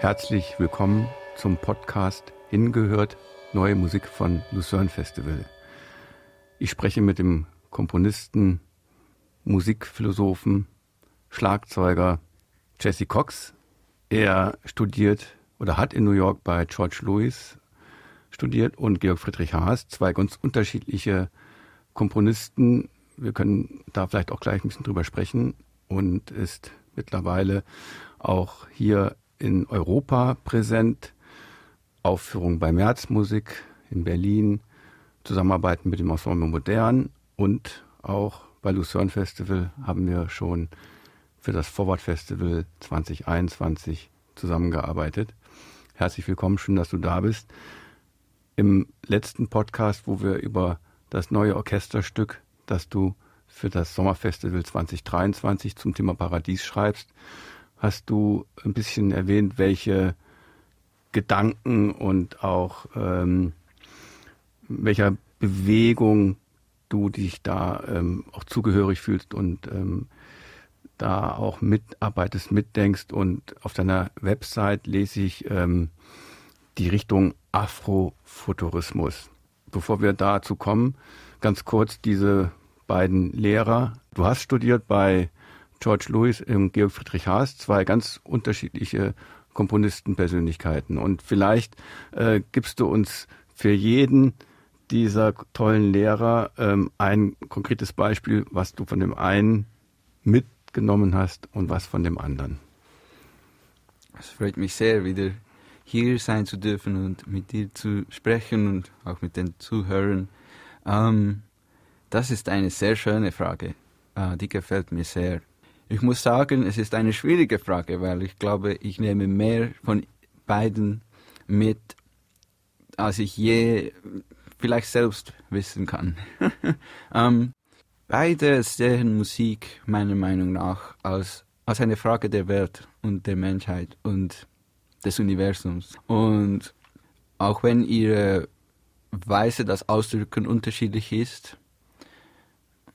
Herzlich willkommen zum Podcast Hingehört Neue Musik von Lucerne Festival. Ich spreche mit dem Komponisten, Musikphilosophen, Schlagzeuger Jesse Cox. Er studiert oder hat in New York bei George Lewis studiert und Georg Friedrich Haas, zwei ganz unterschiedliche Komponisten. Wir können da vielleicht auch gleich ein bisschen drüber sprechen und ist mittlerweile auch hier in Europa präsent. Aufführungen bei Märzmusik in Berlin, Zusammenarbeiten mit dem Ensemble Modern und auch bei Lucerne Festival haben wir schon für das Forward Festival 2021 zusammengearbeitet. Herzlich willkommen, schön, dass du da bist. Im letzten Podcast, wo wir über das neue Orchesterstück, das du für das Sommerfestival 2023 zum Thema Paradies schreibst, hast du ein bisschen erwähnt, welche Gedanken und auch ähm, welcher Bewegung du dich da ähm, auch zugehörig fühlst und ähm, da auch mitarbeitest, mitdenkst. Und auf deiner Website lese ich ähm, die Richtung Afrofuturismus. Bevor wir dazu kommen, ganz kurz diese beiden Lehrer. Du hast studiert bei George Lewis und Georg Friedrich Haas, zwei ganz unterschiedliche Komponistenpersönlichkeiten. Und vielleicht äh, gibst du uns für jeden dieser tollen Lehrer ähm, ein konkretes Beispiel, was du von dem einen mitgenommen hast und was von dem anderen. Es freut mich sehr, wieder hier sein zu dürfen und mit dir zu sprechen und auch mit den Zuhörern. Ähm, das ist eine sehr schöne Frage. Äh, die gefällt mir sehr. Ich muss sagen, es ist eine schwierige Frage, weil ich glaube, ich nehme mehr von beiden mit, als ich je vielleicht selbst wissen kann. ähm, beide sehen Musik meiner Meinung nach als, als eine Frage der Welt und der Menschheit und des Universums. Und auch wenn ihre Weise, das Ausdrücken unterschiedlich ist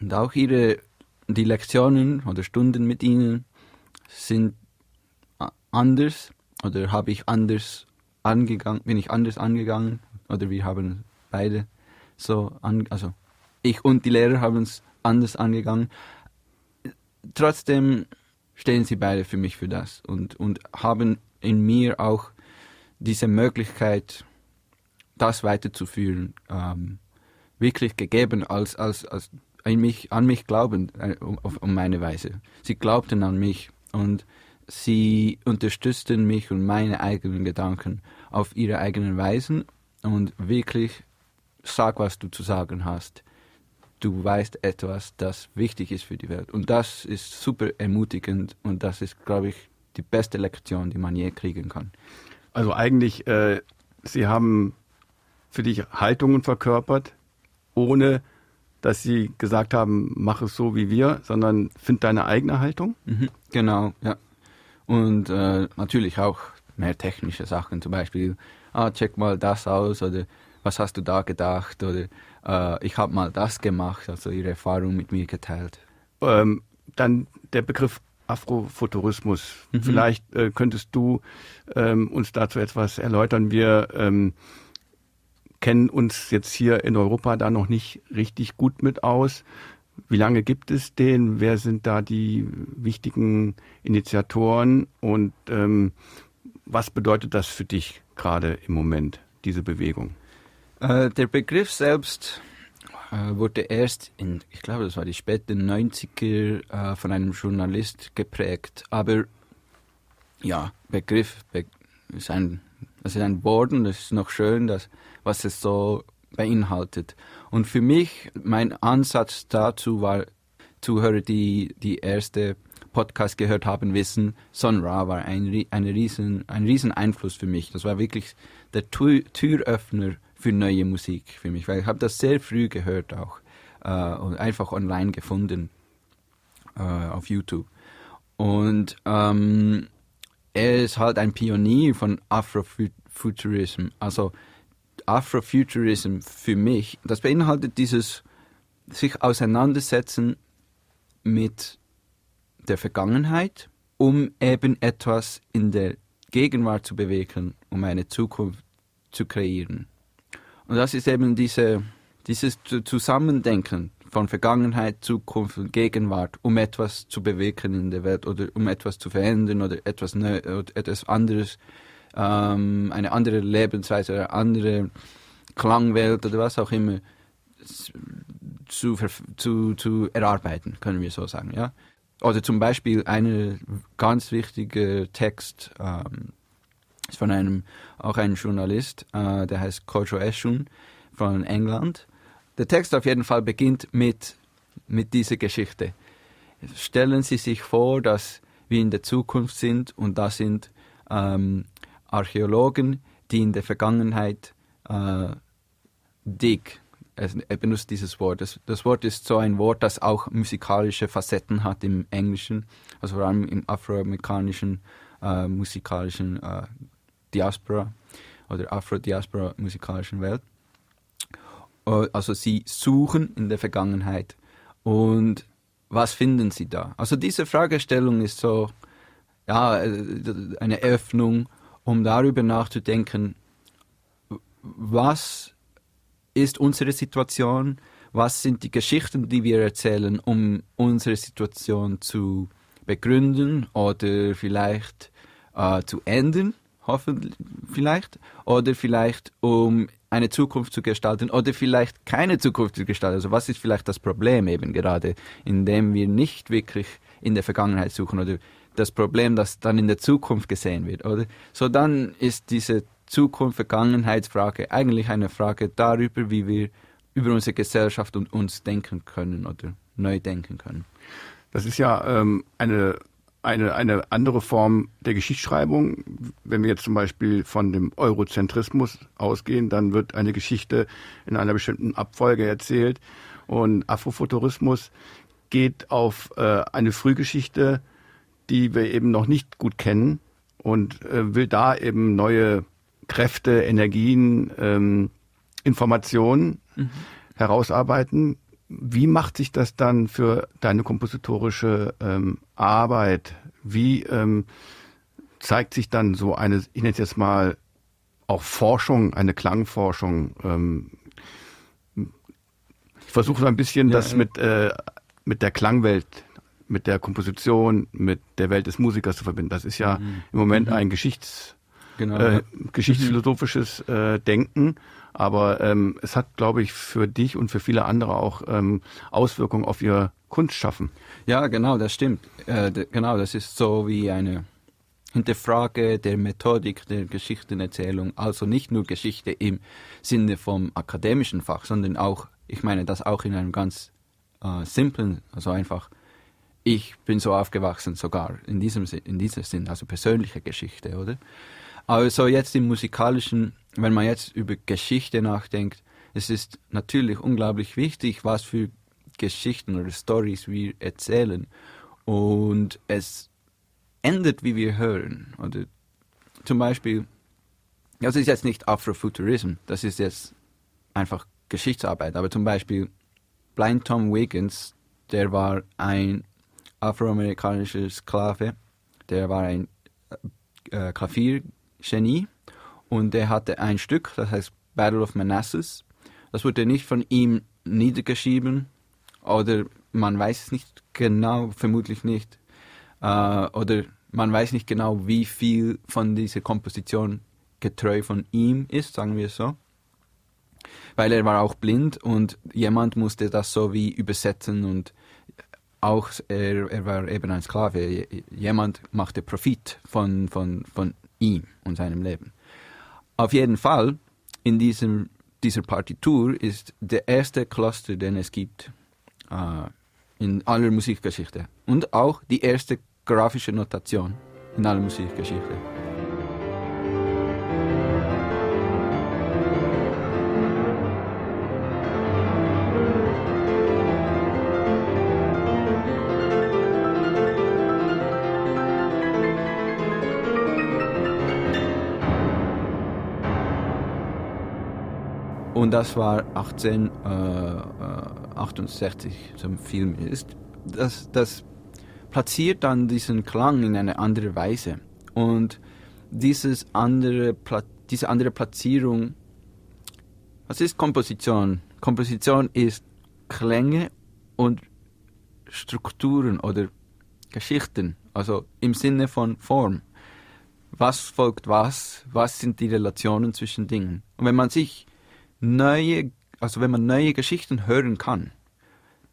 und auch ihre die Lektionen oder Stunden mit ihnen sind anders oder habe ich anders angegangen, bin ich anders angegangen oder wir haben beide so an, also ich und die Lehrer haben es anders angegangen. Trotzdem stehen sie beide für mich für das und, und haben in mir auch diese Möglichkeit, das weiterzuführen, ähm, wirklich gegeben als, als, als mich, an mich glauben, äh, um, um meine Weise. Sie glaubten an mich und sie unterstützten mich und meine eigenen Gedanken auf ihre eigenen Weisen und wirklich sag, was du zu sagen hast. Du weißt etwas, das wichtig ist für die Welt. Und das ist super ermutigend und das ist, glaube ich, die beste Lektion, die man je kriegen kann. Also eigentlich, äh, Sie haben für dich Haltungen verkörpert, ohne dass sie gesagt haben, mach es so wie wir, sondern find deine eigene Haltung? Mhm, genau, ja. Und äh, natürlich auch mehr technische Sachen, zum Beispiel, ah, check mal das aus oder was hast du da gedacht oder äh, ich habe mal das gemacht, also ihre Erfahrung mit mir geteilt. Ähm, dann der Begriff Afrofuturismus. Mhm. Vielleicht äh, könntest du ähm, uns dazu etwas erläutern. Wir ähm, kennen uns jetzt hier in Europa da noch nicht richtig gut mit aus. Wie lange gibt es den? Wer sind da die wichtigen Initiatoren? Und ähm, was bedeutet das für dich gerade im Moment, diese Bewegung? Äh, der Begriff selbst äh, wurde erst in, ich glaube, das war die späten 90er äh, von einem Journalist geprägt. Aber ja, Begriff be ist ein, das ist ein und das ist noch schön, dass was es so beinhaltet. Und für mich, mein Ansatz dazu war, Zuhörer, die die erste Podcast gehört haben, wissen, Son Ra war ein, eine riesen, ein riesen Einfluss für mich. Das war wirklich der Türöffner für neue Musik für mich, weil ich habe das sehr früh gehört auch äh, und einfach online gefunden äh, auf YouTube. Und ähm, er ist halt ein Pionier von Afrofuturism. Also Afrofuturism für mich, das beinhaltet dieses sich auseinandersetzen mit der Vergangenheit, um eben etwas in der Gegenwart zu bewegen, um eine Zukunft zu kreieren. Und das ist eben diese, dieses Zusammendenken von Vergangenheit, Zukunft und Gegenwart, um etwas zu bewegen in der Welt oder um etwas zu verändern oder etwas, Neu oder etwas anderes, ähm, eine andere Lebensweise, eine andere Klangwelt oder was auch immer zu, zu, zu erarbeiten, können wir so sagen. Ja? Oder zum Beispiel ein ganz wichtiger Text ähm, ist von einem, auch einem Journalist, äh, der heißt Kojo Eshun von England. Der Text auf jeden Fall beginnt mit, mit dieser Geschichte. Stellen Sie sich vor, dass wir in der Zukunft sind und da sind ähm, Archäologen, die in der Vergangenheit äh, dig, er benutzt dieses Wort. Das, das, Wort ist so ein Wort, das auch musikalische Facetten hat im Englischen, also vor allem im afroamerikanischen äh, musikalischen äh, Diaspora oder Afro-Diaspora musikalischen Welt. Äh, also sie suchen in der Vergangenheit. Und was finden sie da? Also diese Fragestellung ist so ja äh, eine Öffnung, um darüber nachzudenken, was ist unsere Situation, was sind die Geschichten, die wir erzählen, um unsere Situation zu begründen oder vielleicht äh, zu ändern, hoffentlich vielleicht, oder vielleicht um eine Zukunft zu gestalten oder vielleicht keine Zukunft zu gestalten. Also was ist vielleicht das Problem eben gerade, indem wir nicht wirklich in der Vergangenheit suchen oder das Problem, das dann in der Zukunft gesehen wird, oder? So dann ist diese Zukunft, Vergangenheitsfrage eigentlich eine Frage darüber, wie wir über unsere Gesellschaft und uns denken können oder neu denken können. Das ist ja ähm, eine, eine, eine andere Form der Geschichtsschreibung. Wenn wir jetzt zum Beispiel von dem Eurozentrismus ausgehen, dann wird eine Geschichte in einer bestimmten Abfolge erzählt. Und Afrofuturismus geht auf äh, eine Frühgeschichte, die wir eben noch nicht gut kennen und äh, will da eben neue Kräfte, Energien, ähm, Informationen mhm. herausarbeiten. Wie macht sich das dann für deine kompositorische ähm, Arbeit? Wie ähm, zeigt sich dann so eine, ich nenne es jetzt mal auch Forschung, eine Klangforschung? Ähm, ich versuche so ein bisschen ja, das mit, äh, mit der Klangwelt, mit der Komposition, mit der Welt des Musikers zu verbinden. Das ist ja mhm. im Moment mhm. ein Geschichts genau. äh, geschichtsphilosophisches äh, Denken. Aber ähm, es hat, glaube ich, für dich und für viele andere auch ähm, Auswirkungen auf ihr Kunstschaffen. Ja, genau, das stimmt. Äh, genau, das ist so wie eine Hinterfrage der Methodik der Geschichtenerzählung. Also nicht nur Geschichte im Sinne vom akademischen Fach, sondern auch, ich meine das auch in einem ganz äh, simplen, also einfach ich bin so aufgewachsen, sogar in diesem, in diesem Sinn, also persönliche Geschichte, oder? Also jetzt im musikalischen, wenn man jetzt über Geschichte nachdenkt, es ist natürlich unglaublich wichtig, was für Geschichten oder Stories wir erzählen. Und es ändert, wie wir hören. Oder zum Beispiel, das ist jetzt nicht Afrofuturism, das ist jetzt einfach Geschichtsarbeit. Aber zum Beispiel Blind Tom Wiggins, der war ein afroamerikanischer Sklave, der war ein äh, Klavier Genie und er hatte ein Stück, das heißt Battle of Manassas. Das wurde nicht von ihm niedergeschrieben oder man weiß es nicht genau, vermutlich nicht. Äh, oder man weiß nicht genau, wie viel von dieser Komposition getreu von ihm ist, sagen wir so. Weil er war auch blind und jemand musste das so wie übersetzen und auch er, er war eben ein Sklave. Jemand machte Profit von, von, von ihm und seinem Leben. Auf jeden Fall, in diesem, dieser Partitur ist der erste Cluster, den es gibt äh, in aller Musikgeschichte und auch die erste grafische Notation in aller Musikgeschichte. Und das war 1868 äh, zum Film ist. Das, das platziert dann diesen Klang in eine andere Weise. Und dieses andere, diese andere Platzierung. Was ist Komposition? Komposition ist Klänge und Strukturen oder Geschichten, also im Sinne von Form. Was folgt was? Was sind die Relationen zwischen Dingen? Und wenn man sich neue, also wenn man neue Geschichten hören kann,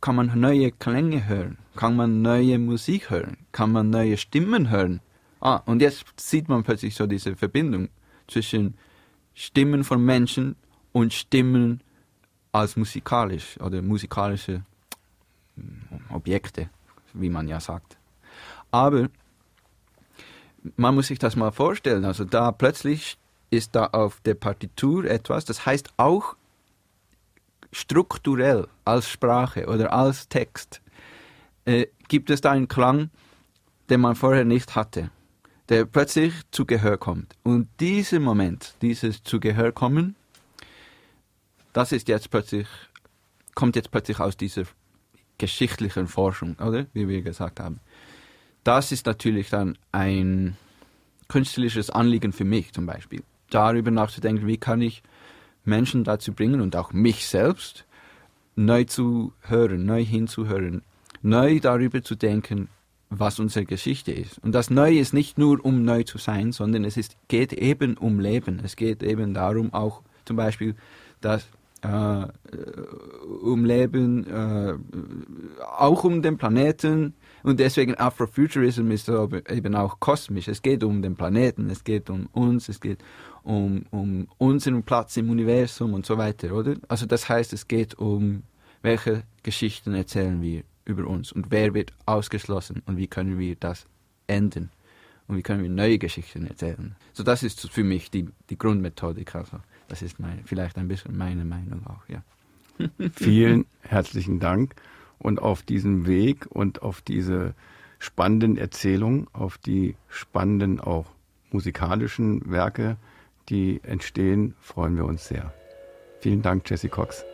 kann man neue Klänge hören, kann man neue Musik hören, kann man neue Stimmen hören. Ah, und jetzt sieht man plötzlich so diese Verbindung zwischen Stimmen von Menschen und Stimmen als musikalisch oder musikalische hm, Objekte, wie man ja sagt. Aber man muss sich das mal vorstellen, also da plötzlich ist da auf der Partitur etwas, das heißt auch strukturell als Sprache oder als Text äh, gibt es da einen Klang, den man vorher nicht hatte, der plötzlich zu Gehör kommt. Und dieser Moment, dieses zu Gehör kommen, das ist jetzt plötzlich, kommt jetzt plötzlich aus dieser geschichtlichen Forschung, oder? Wie wir gesagt haben. Das ist natürlich dann ein künstlerisches Anliegen für mich zum Beispiel. Darüber nachzudenken, wie kann ich Menschen dazu bringen und auch mich selbst neu zu hören, neu hinzuhören, neu darüber zu denken, was unsere Geschichte ist. Und das Neue ist nicht nur, um neu zu sein, sondern es ist, geht eben um Leben. Es geht eben darum, auch zum Beispiel, dass äh, um Leben, äh, auch um den Planeten. Und deswegen Afrofuturism ist eben auch kosmisch. Es geht um den Planeten, es geht um uns, es geht um, um unseren Platz im Universum und so weiter, oder? Also das heißt, es geht um, welche Geschichten erzählen wir über uns und wer wird ausgeschlossen und wie können wir das enden und wie können wir neue Geschichten erzählen. So das ist für mich die, die Grundmethodik. Also das ist mein, vielleicht ein bisschen meine Meinung auch, ja. Vielen herzlichen Dank und auf diesem Weg und auf diese spannenden Erzählungen, auf die spannenden auch musikalischen Werke, die entstehen, freuen wir uns sehr. Vielen Dank, Jesse Cox.